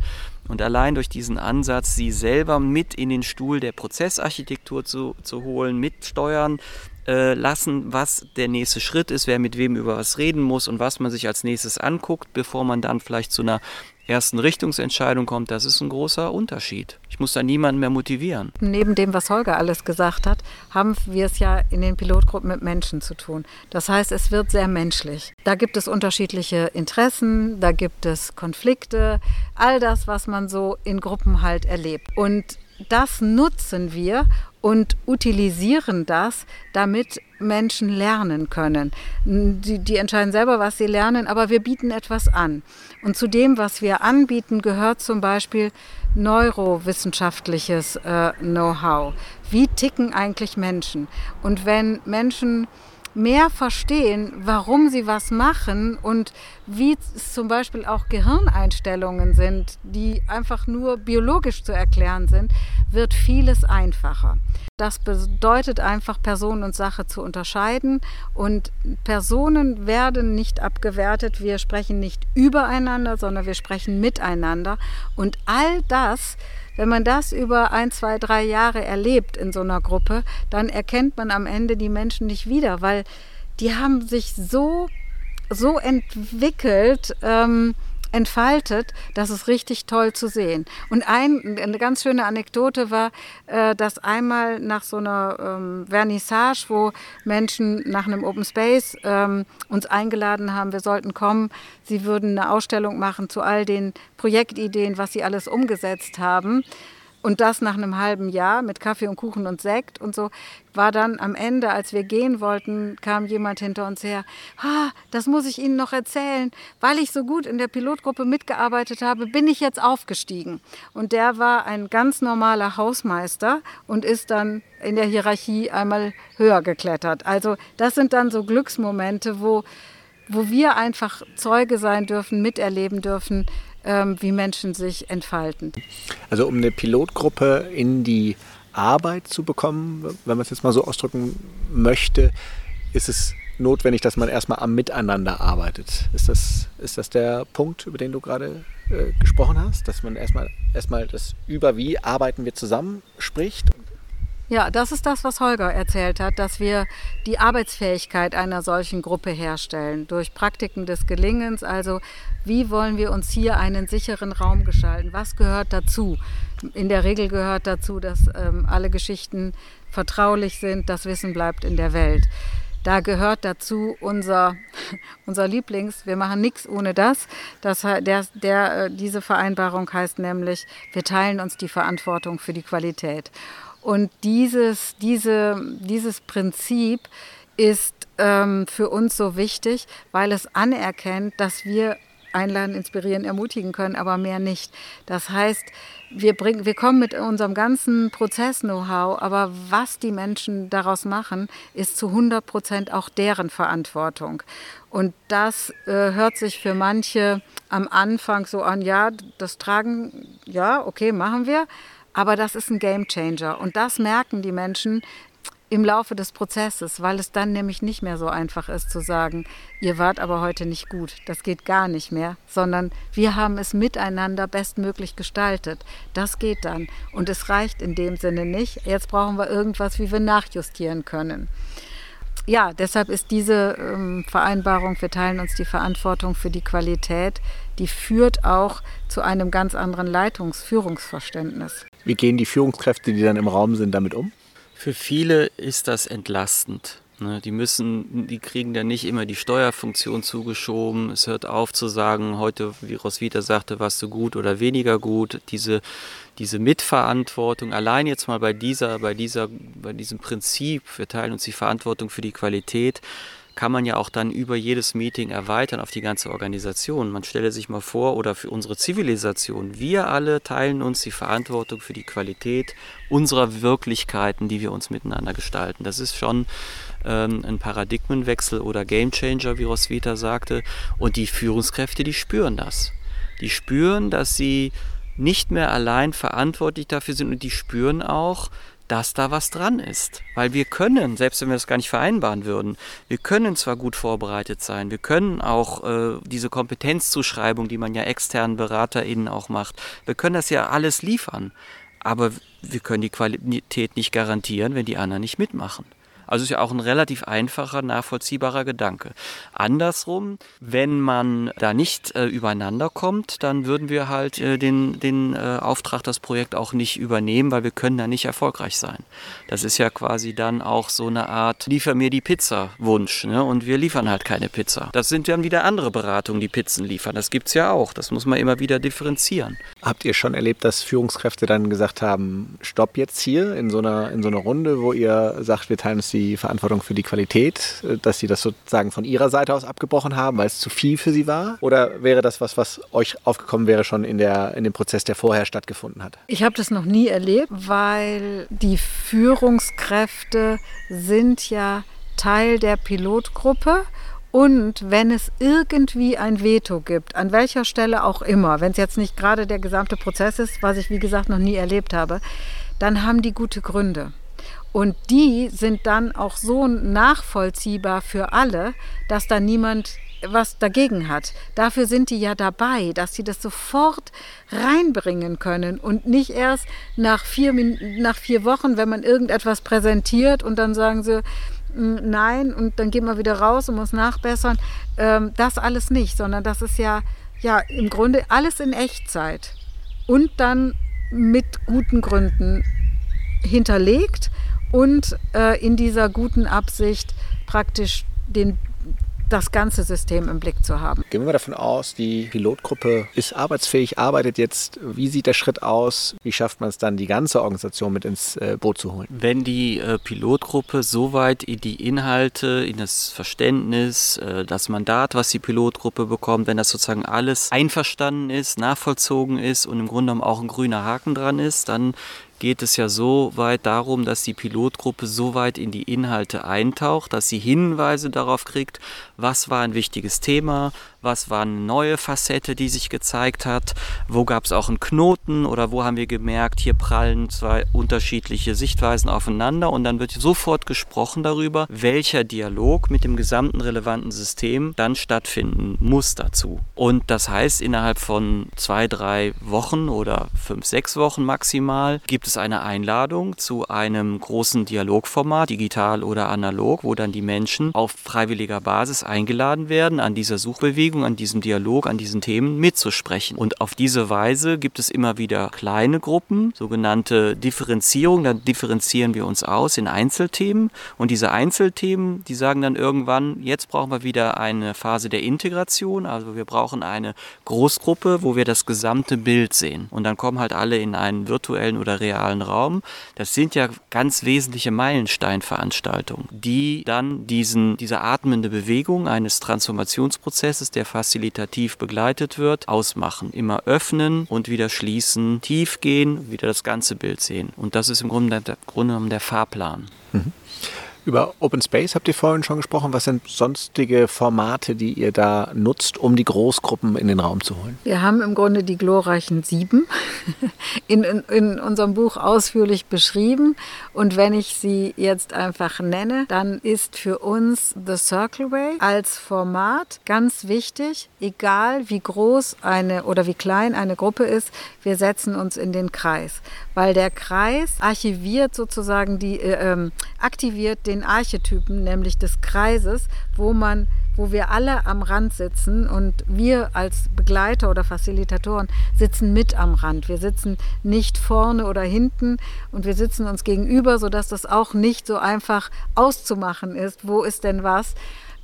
Und allein durch diesen Ansatz, sie selber mit in den Stuhl der Prozessarchitektur zu, zu holen, mitsteuern äh, lassen, was der nächste Schritt ist, wer mit wem über was reden muss und was man sich als nächstes anguckt, bevor man dann vielleicht zu einer ersten Richtungsentscheidung kommt, das ist ein großer Unterschied. Ich muss da niemanden mehr motivieren. Neben dem, was Holger alles gesagt hat, haben wir es ja in den Pilotgruppen mit Menschen zu tun. Das heißt, es wird sehr menschlich. Da gibt es unterschiedliche Interessen, da gibt es Konflikte, all das, was man so in Gruppen halt erlebt. Und das nutzen wir und utilisieren das, damit Menschen lernen können. Die, die, entscheiden selber, was sie lernen, aber wir bieten etwas an. Und zu dem, was wir anbieten, gehört zum Beispiel neurowissenschaftliches äh, Know-how. Wie ticken eigentlich Menschen? Und wenn Menschen mehr verstehen, warum sie was machen und wie es zum Beispiel auch Gehirneinstellungen sind, die einfach nur biologisch zu erklären sind, wird vieles einfacher. Das bedeutet einfach, Person und Sache zu unterscheiden und Personen werden nicht abgewertet. Wir sprechen nicht übereinander, sondern wir sprechen miteinander und all das wenn man das über ein, zwei, drei Jahre erlebt in so einer Gruppe, dann erkennt man am Ende die Menschen nicht wieder, weil die haben sich so, so entwickelt. Ähm, entfaltet, das ist richtig toll zu sehen. Und ein, eine ganz schöne Anekdote war, äh, dass einmal nach so einer ähm, Vernissage, wo Menschen nach einem Open Space ähm, uns eingeladen haben, wir sollten kommen, sie würden eine Ausstellung machen zu all den Projektideen, was sie alles umgesetzt haben. Und das nach einem halben Jahr mit Kaffee und Kuchen und Sekt und so, war dann am Ende, als wir gehen wollten, kam jemand hinter uns her. Ah, das muss ich Ihnen noch erzählen. Weil ich so gut in der Pilotgruppe mitgearbeitet habe, bin ich jetzt aufgestiegen. Und der war ein ganz normaler Hausmeister und ist dann in der Hierarchie einmal höher geklettert. Also das sind dann so Glücksmomente, wo, wo wir einfach Zeuge sein dürfen, miterleben dürfen, wie Menschen sich entfalten. Also um eine Pilotgruppe in die Arbeit zu bekommen, wenn man es jetzt mal so ausdrücken möchte, ist es notwendig, dass man erstmal am Miteinander arbeitet. Ist das, ist das der Punkt, über den du gerade äh, gesprochen hast? Dass man erstmal, erstmal das über wie arbeiten wir zusammen spricht? Ja, das ist das, was Holger erzählt hat, dass wir die Arbeitsfähigkeit einer solchen Gruppe herstellen durch Praktiken des Gelingens. Also wie wollen wir uns hier einen sicheren Raum gestalten? Was gehört dazu? In der Regel gehört dazu, dass ähm, alle Geschichten vertraulich sind, das Wissen bleibt in der Welt. Da gehört dazu unser, unser Lieblings, wir machen nichts ohne das. das der, der, äh, diese Vereinbarung heißt nämlich, wir teilen uns die Verantwortung für die Qualität. Und dieses, diese, dieses Prinzip ist ähm, für uns so wichtig, weil es anerkennt, dass wir einladen, inspirieren, ermutigen können, aber mehr nicht. Das heißt, wir, bringen, wir kommen mit unserem ganzen Prozess-Know-how, aber was die Menschen daraus machen, ist zu 100 Prozent auch deren Verantwortung. Und das äh, hört sich für manche am Anfang so an, ja, das tragen, ja, okay, machen wir. Aber das ist ein Game Changer. Und das merken die Menschen, im Laufe des Prozesses, weil es dann nämlich nicht mehr so einfach ist zu sagen, ihr wart aber heute nicht gut, das geht gar nicht mehr, sondern wir haben es miteinander bestmöglich gestaltet. Das geht dann und es reicht in dem Sinne nicht. Jetzt brauchen wir irgendwas, wie wir nachjustieren können. Ja, deshalb ist diese ähm, Vereinbarung, wir teilen uns die Verantwortung für die Qualität, die führt auch zu einem ganz anderen Leitungs-, Führungsverständnis. Wie gehen die Führungskräfte, die dann im Raum sind, damit um? Für viele ist das entlastend. Ne? Die müssen, die kriegen dann nicht immer die Steuerfunktion zugeschoben. Es hört auf zu sagen, heute, wie Roswitha sagte, warst du gut oder weniger gut. Diese, diese Mitverantwortung, allein jetzt mal bei dieser, bei dieser, bei diesem Prinzip, wir teilen uns die Verantwortung für die Qualität, kann man ja auch dann über jedes Meeting erweitern auf die ganze Organisation. Man stelle sich mal vor, oder für unsere Zivilisation, wir alle teilen uns die Verantwortung für die Qualität unserer Wirklichkeiten, die wir uns miteinander gestalten. Das ist schon ähm, ein Paradigmenwechsel oder Gamechanger, wie Roswitha sagte. Und die Führungskräfte, die spüren das. Die spüren, dass sie nicht mehr allein verantwortlich dafür sind und die spüren auch, dass da was dran ist. Weil wir können, selbst wenn wir das gar nicht vereinbaren würden, wir können zwar gut vorbereitet sein, wir können auch äh, diese Kompetenzzuschreibung, die man ja externen BeraterInnen auch macht, wir können das ja alles liefern. Aber wir können die Qualität nicht garantieren, wenn die anderen nicht mitmachen. Also ist ja auch ein relativ einfacher, nachvollziehbarer Gedanke. Andersrum, wenn man da nicht äh, übereinander kommt, dann würden wir halt äh, den, den äh, Auftrag, das Projekt auch nicht übernehmen, weil wir können da nicht erfolgreich sein. Das ist ja quasi dann auch so eine Art, liefer mir die Pizza Wunsch ne? und wir liefern halt keine Pizza. Das sind dann wieder andere Beratungen, die Pizzen liefern. Das gibt es ja auch. Das muss man immer wieder differenzieren. Habt ihr schon erlebt, dass Führungskräfte dann gesagt haben, stopp jetzt hier in so einer, in so einer Runde, wo ihr sagt, wir teilen uns die die Verantwortung für die Qualität, äh, dass Sie das sozusagen von Ihrer Seite aus abgebrochen haben, weil es zu viel für Sie war? Oder wäre das was, was euch aufgekommen wäre schon in, der, in dem Prozess, der vorher stattgefunden hat? Ich habe das noch nie erlebt, weil die Führungskräfte sind ja Teil der Pilotgruppe und wenn es irgendwie ein Veto gibt, an welcher Stelle auch immer, wenn es jetzt nicht gerade der gesamte Prozess ist, was ich wie gesagt noch nie erlebt habe, dann haben die gute Gründe. Und die sind dann auch so nachvollziehbar für alle, dass da niemand was dagegen hat. Dafür sind die ja dabei, dass sie das sofort reinbringen können und nicht erst nach vier, nach vier Wochen, wenn man irgendetwas präsentiert und dann sagen sie, hm, nein, und dann gehen wir wieder raus und muss nachbessern. Ähm, das alles nicht, sondern das ist ja, ja im Grunde alles in Echtzeit und dann mit guten Gründen hinterlegt und äh, in dieser guten Absicht praktisch den das ganze System im Blick zu haben. Gehen wir mal davon aus, die Pilotgruppe ist arbeitsfähig, arbeitet jetzt. Wie sieht der Schritt aus? Wie schafft man es dann, die ganze Organisation mit ins äh, Boot zu holen? Wenn die äh, Pilotgruppe soweit in die Inhalte, in das Verständnis, äh, das Mandat, was die Pilotgruppe bekommt, wenn das sozusagen alles einverstanden ist, nachvollzogen ist und im Grunde genommen auch ein grüner Haken dran ist, dann geht es ja so weit darum, dass die Pilotgruppe so weit in die Inhalte eintaucht, dass sie Hinweise darauf kriegt, was war ein wichtiges Thema, was war eine neue Facette, die sich gezeigt hat, wo gab es auch einen Knoten oder wo haben wir gemerkt, hier prallen zwei unterschiedliche Sichtweisen aufeinander und dann wird sofort gesprochen darüber, welcher Dialog mit dem gesamten relevanten System dann stattfinden muss dazu. Und das heißt, innerhalb von zwei, drei Wochen oder fünf, sechs Wochen maximal gibt es eine Einladung zu einem großen Dialogformat, digital oder analog, wo dann die Menschen auf freiwilliger Basis eingeladen werden, an dieser Suchbewegung Bewegung, an diesem Dialog, an diesen Themen mitzusprechen. Und auf diese Weise gibt es immer wieder kleine Gruppen, sogenannte Differenzierung. Dann differenzieren wir uns aus in Einzelthemen. Und diese Einzelthemen, die sagen dann irgendwann, jetzt brauchen wir wieder eine Phase der Integration. Also wir brauchen eine Großgruppe, wo wir das gesamte Bild sehen. Und dann kommen halt alle in einen virtuellen oder realen Raum. Das sind ja ganz wesentliche Meilensteinveranstaltungen, die dann diesen, diese atmende Bewegung eines Transformationsprozesses, der facilitativ begleitet wird, ausmachen. Immer öffnen und wieder schließen, tief gehen, wieder das ganze Bild sehen. Und das ist im Grunde, der, Grunde genommen der Fahrplan. Mhm. Über Open Space habt ihr vorhin schon gesprochen. Was sind sonstige Formate, die ihr da nutzt, um die Großgruppen in den Raum zu holen? Wir haben im Grunde die glorreichen sieben in, in, in unserem Buch ausführlich beschrieben. Und wenn ich sie jetzt einfach nenne, dann ist für uns The Circle Way als Format ganz wichtig, egal wie groß eine oder wie klein eine Gruppe ist, wir setzen uns in den Kreis, weil der Kreis archiviert sozusagen die, äh, ähm, aktiviert den Archetypen, nämlich des Kreises, wo man wo wir alle am Rand sitzen und wir als Begleiter oder Facilitatoren sitzen mit am Rand. Wir sitzen nicht vorne oder hinten und wir sitzen uns gegenüber, sodass das auch nicht so einfach auszumachen ist, wo ist denn was.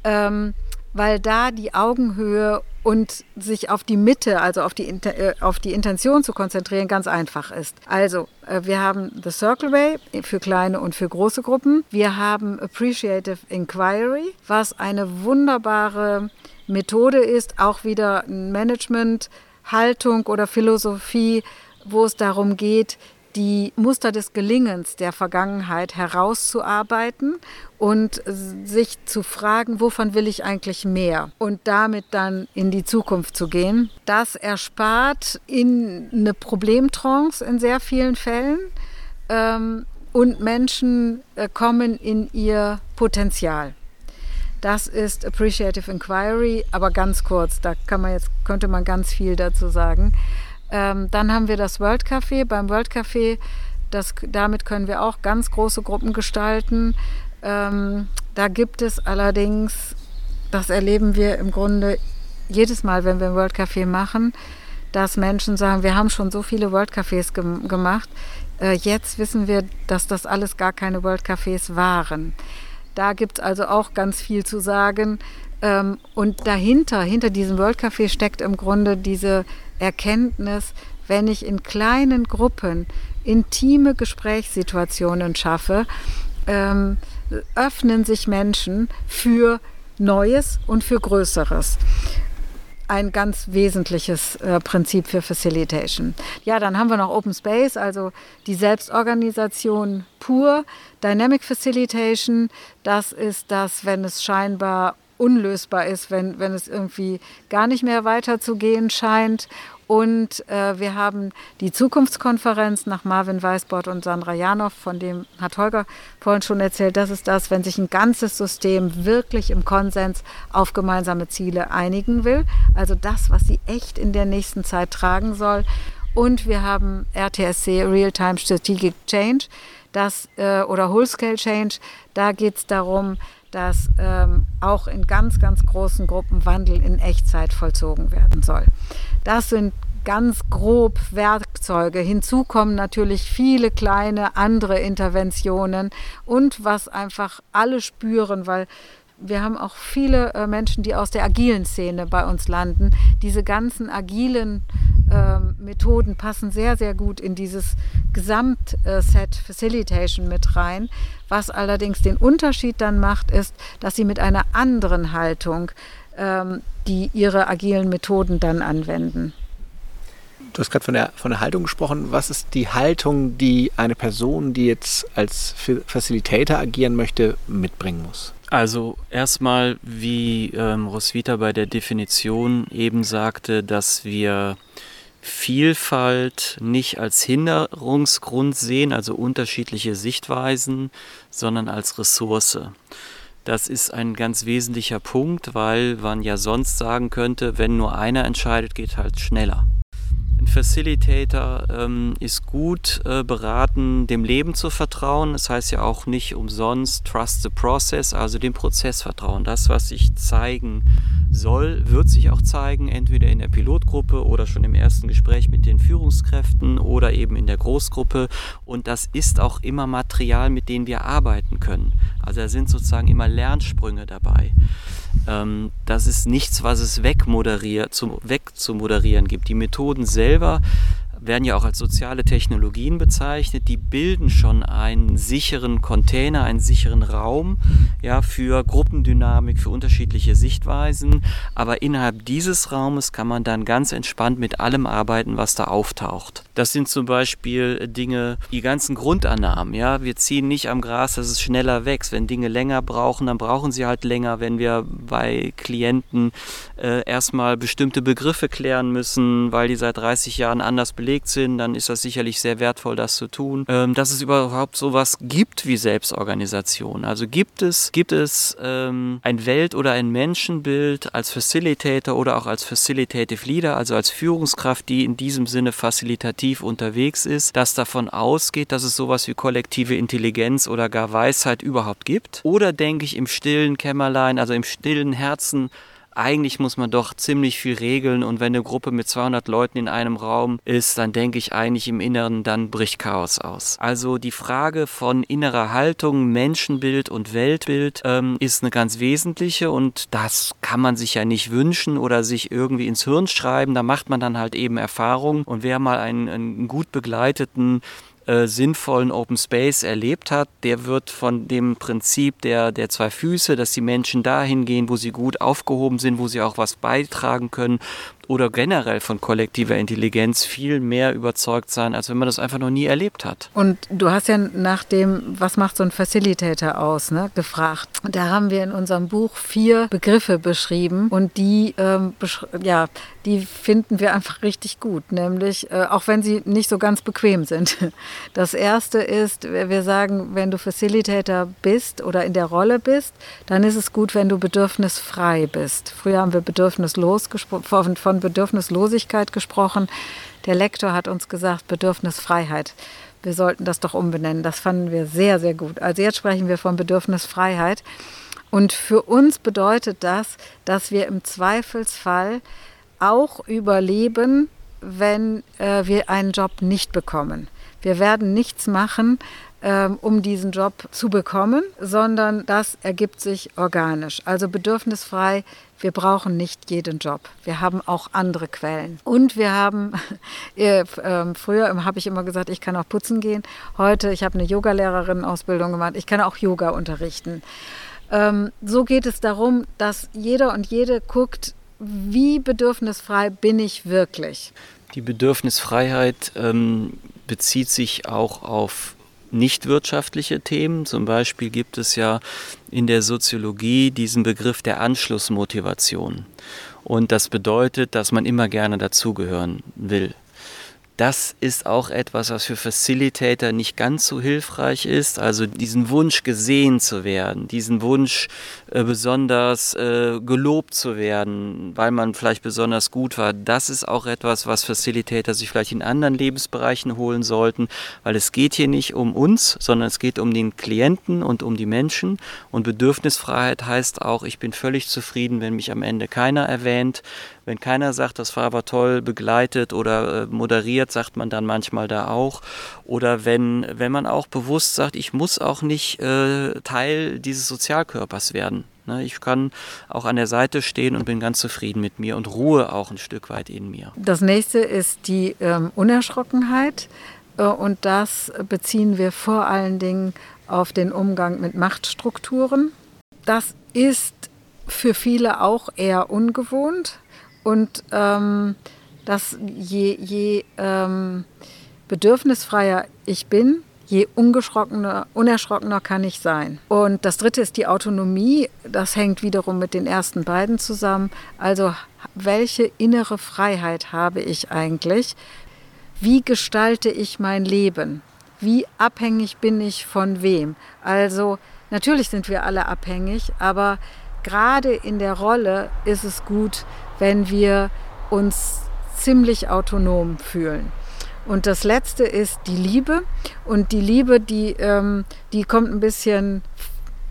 Ähm, weil da die Augenhöhe und sich auf die Mitte, also auf die, äh, auf die Intention zu konzentrieren, ganz einfach ist. Also, äh, wir haben The Circle Way für kleine und für große Gruppen. Wir haben Appreciative Inquiry, was eine wunderbare Methode ist, auch wieder Management, Haltung oder Philosophie, wo es darum geht, die Muster des Gelingens der Vergangenheit herauszuarbeiten und sich zu fragen, wovon will ich eigentlich mehr und damit dann in die Zukunft zu gehen. Das erspart in eine Problemtrance in sehr vielen Fällen ähm, und Menschen äh, kommen in ihr Potenzial. Das ist Appreciative Inquiry, aber ganz kurz, da kann man jetzt, könnte man ganz viel dazu sagen. Ähm, dann haben wir das World Café. Beim World Café, das, damit können wir auch ganz große Gruppen gestalten. Ähm, da gibt es allerdings, das erleben wir im Grunde jedes Mal, wenn wir ein World Café machen, dass Menschen sagen, wir haben schon so viele World Cafés ge gemacht. Äh, jetzt wissen wir, dass das alles gar keine World Cafés waren. Da gibt es also auch ganz viel zu sagen. Ähm, und dahinter, hinter diesem World Café steckt im Grunde diese Erkenntnis, wenn ich in kleinen Gruppen intime Gesprächssituationen schaffe, ähm, öffnen sich Menschen für Neues und für Größeres. Ein ganz wesentliches äh, Prinzip für Facilitation. Ja, dann haben wir noch Open Space, also die Selbstorganisation pur. Dynamic Facilitation, das ist das, wenn es scheinbar unlösbar ist, wenn, wenn es irgendwie gar nicht mehr weiterzugehen scheint. Und äh, wir haben die Zukunftskonferenz nach Marvin Weißbord und Sandra Janow, von dem hat Holger vorhin schon erzählt. Das ist das, wenn sich ein ganzes System wirklich im Konsens auf gemeinsame Ziele einigen will. Also das, was sie echt in der nächsten Zeit tragen soll. Und wir haben RTSC, Real-Time Strategic Change, das, äh, oder Whole-Scale Change. Da geht es darum, dass ähm, auch in ganz, ganz großen Gruppen Wandel in Echtzeit vollzogen werden soll. Das sind ganz grob Werkzeuge. Hinzu kommen natürlich viele kleine andere Interventionen und was einfach alle spüren, weil wir haben auch viele äh, Menschen, die aus der agilen Szene bei uns landen. Diese ganzen agilen äh, Methoden passen sehr, sehr gut in dieses Gesamtset Facilitation mit rein. Was allerdings den Unterschied dann macht, ist, dass sie mit einer anderen Haltung ähm, die ihre agilen Methoden dann anwenden. Du hast gerade von der, von der Haltung gesprochen. Was ist die Haltung, die eine Person, die jetzt als Facilitator agieren möchte, mitbringen muss? Also erstmal, wie ähm, Roswitha bei der Definition eben sagte, dass wir Vielfalt nicht als Hinderungsgrund sehen, also unterschiedliche Sichtweisen, sondern als Ressource. Das ist ein ganz wesentlicher Punkt, weil man ja sonst sagen könnte, wenn nur einer entscheidet, geht halt schneller. Ein Facilitator ähm, ist gut äh, beraten, dem Leben zu vertrauen. Das heißt ja auch nicht umsonst Trust the Process, also dem Prozess vertrauen. Das, was sich zeigen soll, wird sich auch zeigen, entweder in der Pilotgruppe oder schon im ersten Gespräch mit den Führungskräften oder eben in der Großgruppe. Und das ist auch immer Material, mit dem wir arbeiten können. Also da sind sozusagen immer Lernsprünge dabei. Ähm, das ist nichts, was es wegmoderiert, zum, wegzumoderieren gibt. Die Methoden selber werden ja auch als soziale Technologien bezeichnet. Die bilden schon einen sicheren Container, einen sicheren Raum ja, für Gruppendynamik, für unterschiedliche Sichtweisen. Aber innerhalb dieses Raumes kann man dann ganz entspannt mit allem arbeiten, was da auftaucht. Das sind zum Beispiel Dinge, die ganzen Grundannahmen. Ja, wir ziehen nicht am Gras, dass es schneller wächst. Wenn Dinge länger brauchen, dann brauchen sie halt länger. Wenn wir bei Klienten äh, erstmal bestimmte Begriffe klären müssen, weil die seit 30 Jahren anders belegt sind, dann ist das sicherlich sehr wertvoll, das zu tun. Ähm, dass es überhaupt sowas gibt wie Selbstorganisation. Also gibt es, gibt es ähm, ein Welt- oder ein Menschenbild als Facilitator oder auch als Facilitative Leader, also als Führungskraft, die in diesem Sinne facilitativ unterwegs ist, das davon ausgeht, dass es sowas wie kollektive Intelligenz oder gar Weisheit überhaupt gibt? Oder denke ich im stillen Kämmerlein, also im stillen Herzen, eigentlich muss man doch ziemlich viel regeln und wenn eine Gruppe mit 200 Leuten in einem Raum ist, dann denke ich eigentlich im Inneren, dann bricht Chaos aus. Also die Frage von innerer Haltung, Menschenbild und Weltbild ähm, ist eine ganz wesentliche und das kann man sich ja nicht wünschen oder sich irgendwie ins Hirn schreiben. Da macht man dann halt eben Erfahrung und wer mal einen, einen gut begleiteten äh, sinnvollen Open Space erlebt hat, der wird von dem Prinzip der, der zwei Füße, dass die Menschen dahin gehen, wo sie gut aufgehoben sind, wo sie auch was beitragen können oder generell von kollektiver Intelligenz viel mehr überzeugt sein, als wenn man das einfach noch nie erlebt hat. Und du hast ja nach dem, was macht so ein Facilitator aus, ne, gefragt. Da haben wir in unserem Buch vier Begriffe beschrieben und die, ähm, besch ja, die finden wir einfach richtig gut, nämlich äh, auch wenn sie nicht so ganz bequem sind. Das erste ist, wir sagen, wenn du Facilitator bist oder in der Rolle bist, dann ist es gut, wenn du bedürfnisfrei bist. Früher haben wir bedürfnislos von, von Bedürfnislosigkeit gesprochen. Der Lektor hat uns gesagt, Bedürfnisfreiheit. Wir sollten das doch umbenennen. Das fanden wir sehr, sehr gut. Also jetzt sprechen wir von Bedürfnisfreiheit. Und für uns bedeutet das, dass wir im Zweifelsfall auch überleben, wenn äh, wir einen Job nicht bekommen. Wir werden nichts machen, ähm, um diesen Job zu bekommen, sondern das ergibt sich organisch. Also bedürfnisfrei, wir brauchen nicht jeden Job. Wir haben auch andere Quellen. Und wir haben, äh, früher habe ich immer gesagt, ich kann auch putzen gehen. Heute, ich habe eine Yogalehrerin-Ausbildung gemacht, ich kann auch Yoga unterrichten. Ähm, so geht es darum, dass jeder und jede guckt, wie bedürfnisfrei bin ich wirklich? Die Bedürfnisfreiheit ähm, bezieht sich auch auf nicht wirtschaftliche Themen. Zum Beispiel gibt es ja in der Soziologie diesen Begriff der Anschlussmotivation. Und das bedeutet, dass man immer gerne dazugehören will das ist auch etwas, was für Facilitator nicht ganz so hilfreich ist. Also diesen Wunsch gesehen zu werden, diesen Wunsch äh, besonders äh, gelobt zu werden, weil man vielleicht besonders gut war, das ist auch etwas, was Facilitator sich vielleicht in anderen Lebensbereichen holen sollten, weil es geht hier nicht um uns, sondern es geht um den Klienten und um die Menschen. Und Bedürfnisfreiheit heißt auch, ich bin völlig zufrieden, wenn mich am Ende keiner erwähnt, wenn keiner sagt, das war aber toll begleitet oder äh, moderiert, sagt man dann manchmal da auch. Oder wenn, wenn man auch bewusst sagt, ich muss auch nicht äh, Teil dieses Sozialkörpers werden. Ne? Ich kann auch an der Seite stehen und bin ganz zufrieden mit mir und ruhe auch ein Stück weit in mir. Das nächste ist die ähm, Unerschrockenheit. Äh, und das beziehen wir vor allen Dingen auf den Umgang mit Machtstrukturen. Das ist für viele auch eher ungewohnt. Und ähm, dass je, je ähm, bedürfnisfreier ich bin, je ungeschrockener, unerschrockener kann ich sein. Und das dritte ist die Autonomie. Das hängt wiederum mit den ersten beiden zusammen. Also welche innere Freiheit habe ich eigentlich? Wie gestalte ich mein Leben? Wie abhängig bin ich von wem? Also natürlich sind wir alle abhängig, aber gerade in der Rolle ist es gut, wenn wir uns ziemlich autonom fühlen. Und das letzte ist die Liebe. Und die Liebe, die, ähm, die kommt ein bisschen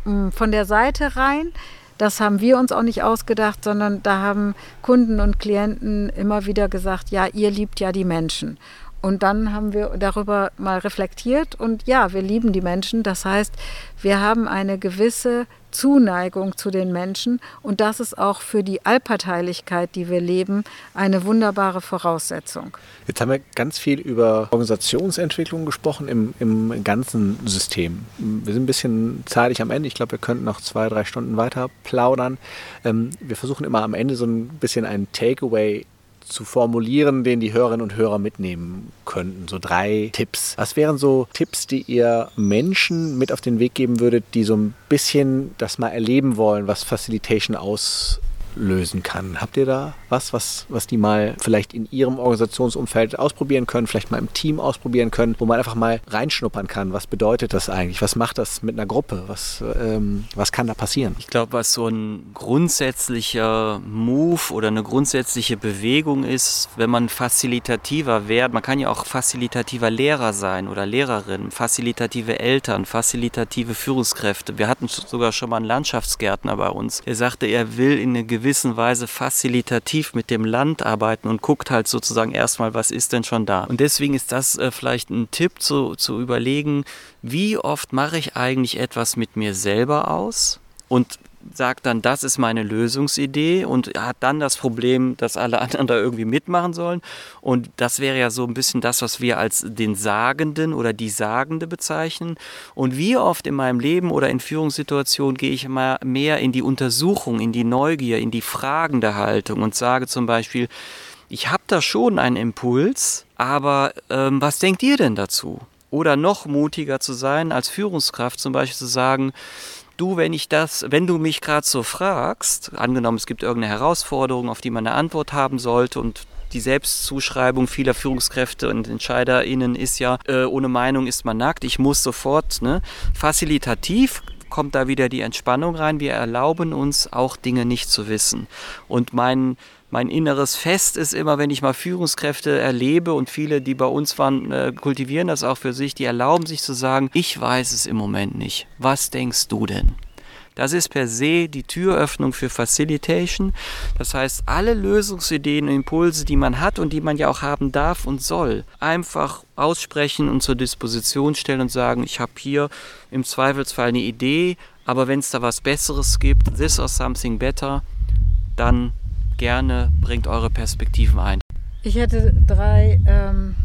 mm, von der Seite rein. Das haben wir uns auch nicht ausgedacht, sondern da haben Kunden und Klienten immer wieder gesagt, ja, ihr liebt ja die Menschen. Und dann haben wir darüber mal reflektiert und ja, wir lieben die Menschen. Das heißt, wir haben eine gewisse Zuneigung zu den Menschen und das ist auch für die Allparteilichkeit, die wir leben, eine wunderbare Voraussetzung. Jetzt haben wir ganz viel über Organisationsentwicklung gesprochen im, im ganzen System. Wir sind ein bisschen zeitig am Ende. Ich glaube, wir könnten noch zwei, drei Stunden weiter plaudern. Ähm, wir versuchen immer am Ende so ein bisschen ein Takeaway zu formulieren, den die Hörerinnen und Hörer mitnehmen könnten. So drei Tipps. Was wären so Tipps, die ihr Menschen mit auf den Weg geben würdet, die so ein bisschen das mal erleben wollen, was Facilitation aus lösen kann. Habt ihr da was, was, was die mal vielleicht in ihrem Organisationsumfeld ausprobieren können, vielleicht mal im Team ausprobieren können, wo man einfach mal reinschnuppern kann? Was bedeutet das eigentlich? Was macht das mit einer Gruppe? Was, ähm, was kann da passieren? Ich glaube, was so ein grundsätzlicher Move oder eine grundsätzliche Bewegung ist, wenn man facilitativer wird, man kann ja auch facilitativer Lehrer sein oder Lehrerin, facilitative Eltern, facilitative Führungskräfte. Wir hatten sogar schon mal einen Landschaftsgärtner bei uns. Er sagte, er will in eine gewisse gewissen Weise facilitativ mit dem Land arbeiten und guckt halt sozusagen erstmal, was ist denn schon da. Und deswegen ist das äh, vielleicht ein Tipp zu, zu überlegen, wie oft mache ich eigentlich etwas mit mir selber aus und sagt dann, das ist meine Lösungsidee und hat dann das Problem, dass alle anderen da irgendwie mitmachen sollen. Und das wäre ja so ein bisschen das, was wir als den Sagenden oder die Sagende bezeichnen. Und wie oft in meinem Leben oder in Führungssituationen gehe ich mal mehr in die Untersuchung, in die Neugier, in die fragende Haltung und sage zum Beispiel, ich habe da schon einen Impuls, aber ähm, was denkt ihr denn dazu? Oder noch mutiger zu sein, als Führungskraft zum Beispiel zu sagen, du, wenn ich das, wenn du mich gerade so fragst, angenommen es gibt irgendeine Herausforderung, auf die man eine Antwort haben sollte und die Selbstzuschreibung vieler Führungskräfte und EntscheiderInnen ist ja, äh, ohne Meinung ist man nackt, ich muss sofort, ne? Facilitativ kommt da wieder die Entspannung rein. Wir erlauben uns auch Dinge nicht zu wissen. Und mein mein inneres Fest ist immer, wenn ich mal Führungskräfte erlebe und viele, die bei uns waren, äh, kultivieren das auch für sich, die erlauben sich zu sagen, ich weiß es im Moment nicht. Was denkst du denn? Das ist per se die Türöffnung für Facilitation. Das heißt, alle Lösungsideen und Impulse, die man hat und die man ja auch haben darf und soll, einfach aussprechen und zur Disposition stellen und sagen, ich habe hier im Zweifelsfall eine Idee, aber wenn es da was Besseres gibt, this or something better, dann gerne bringt eure Perspektiven ein. Ich hätte drei ähm,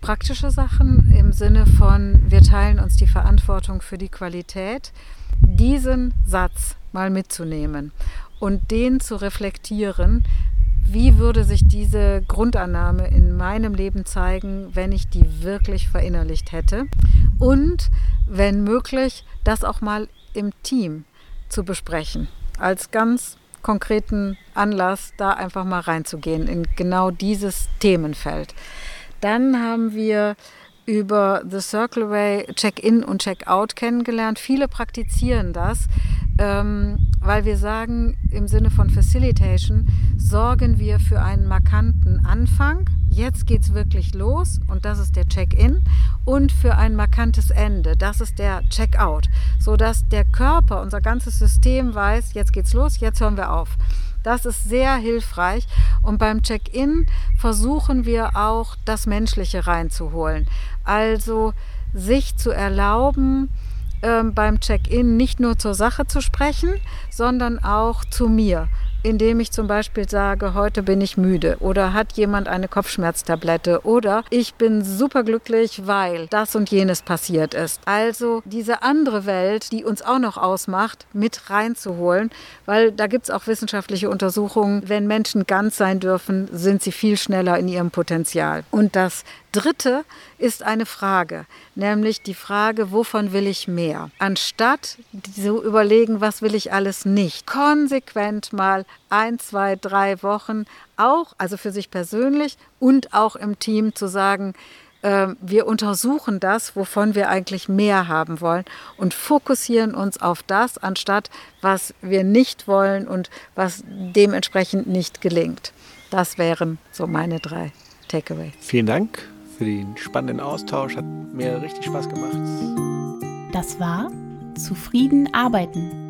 praktische Sachen im Sinne von, wir teilen uns die Verantwortung für die Qualität. Diesen Satz mal mitzunehmen und den zu reflektieren, wie würde sich diese Grundannahme in meinem Leben zeigen, wenn ich die wirklich verinnerlicht hätte? Und wenn möglich, das auch mal im Team zu besprechen, als ganz konkreten Anlass, da einfach mal reinzugehen in genau dieses Themenfeld. Dann haben wir über The Circle Way Check-in und Check-out kennengelernt. Viele praktizieren das, ähm, weil wir sagen, im Sinne von Facilitation sorgen wir für einen markanten Anfang. Jetzt geht es wirklich los und das ist der Check-in und für ein markantes Ende, das ist der Check-out, sodass der Körper, unser ganzes System weiß, jetzt geht's los, jetzt hören wir auf. Das ist sehr hilfreich. Und beim Check-in versuchen wir auch das Menschliche reinzuholen. Also sich zu erlauben, ähm, beim Check-in nicht nur zur Sache zu sprechen, sondern auch zu mir indem ich zum Beispiel sage, heute bin ich müde oder hat jemand eine Kopfschmerztablette oder ich bin superglücklich, weil das und jenes passiert ist. Also diese andere Welt, die uns auch noch ausmacht, mit reinzuholen, weil da gibt es auch wissenschaftliche Untersuchungen, wenn Menschen ganz sein dürfen, sind sie viel schneller in ihrem Potenzial. Und das Dritte ist eine Frage, nämlich die Frage, wovon will ich mehr? Anstatt zu überlegen, was will ich alles nicht, konsequent mal ein, zwei, drei Wochen auch, also für sich persönlich und auch im Team zu sagen, äh, wir untersuchen das, wovon wir eigentlich mehr haben wollen und fokussieren uns auf das, anstatt was wir nicht wollen und was dementsprechend nicht gelingt. Das wären so meine drei Takeaways. Vielen Dank für den spannenden Austausch. Hat mir richtig Spaß gemacht. Das war Zufrieden arbeiten.